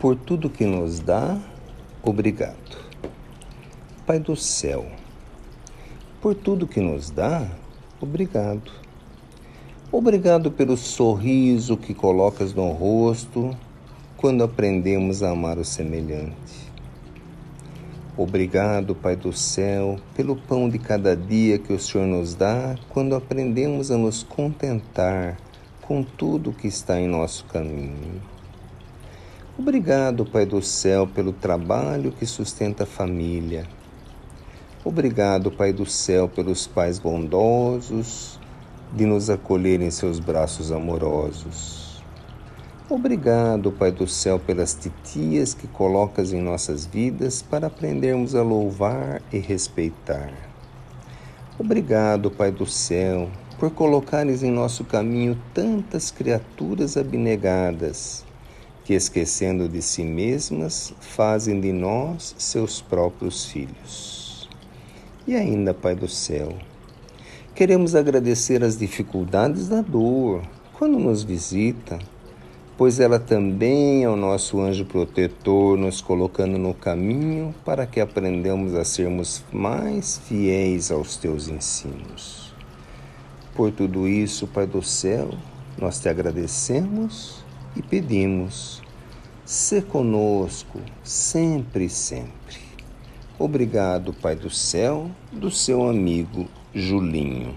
Por tudo que nos dá, obrigado. Pai do céu, por tudo que nos dá, obrigado. Obrigado pelo sorriso que colocas no rosto quando aprendemos a amar o semelhante. Obrigado, Pai do céu, pelo pão de cada dia que o Senhor nos dá quando aprendemos a nos contentar com tudo que está em nosso caminho. Obrigado, Pai do céu, pelo trabalho que sustenta a família. Obrigado, Pai do céu, pelos pais bondosos de nos acolher em seus braços amorosos. Obrigado, Pai do céu, pelas titias que colocas em nossas vidas para aprendermos a louvar e respeitar. Obrigado, Pai do céu, por colocares em nosso caminho tantas criaturas abnegadas que, esquecendo de si mesmas, fazem de nós seus próprios filhos. E ainda, Pai do céu, queremos agradecer as dificuldades da dor quando nos visita, pois ela também é o nosso anjo protetor, nos colocando no caminho para que aprendamos a sermos mais fiéis aos teus ensinos. Por tudo isso, Pai do céu, nós te agradecemos e pedimos, se conosco sempre e sempre. Obrigado, Pai do céu, do seu amigo Julinho.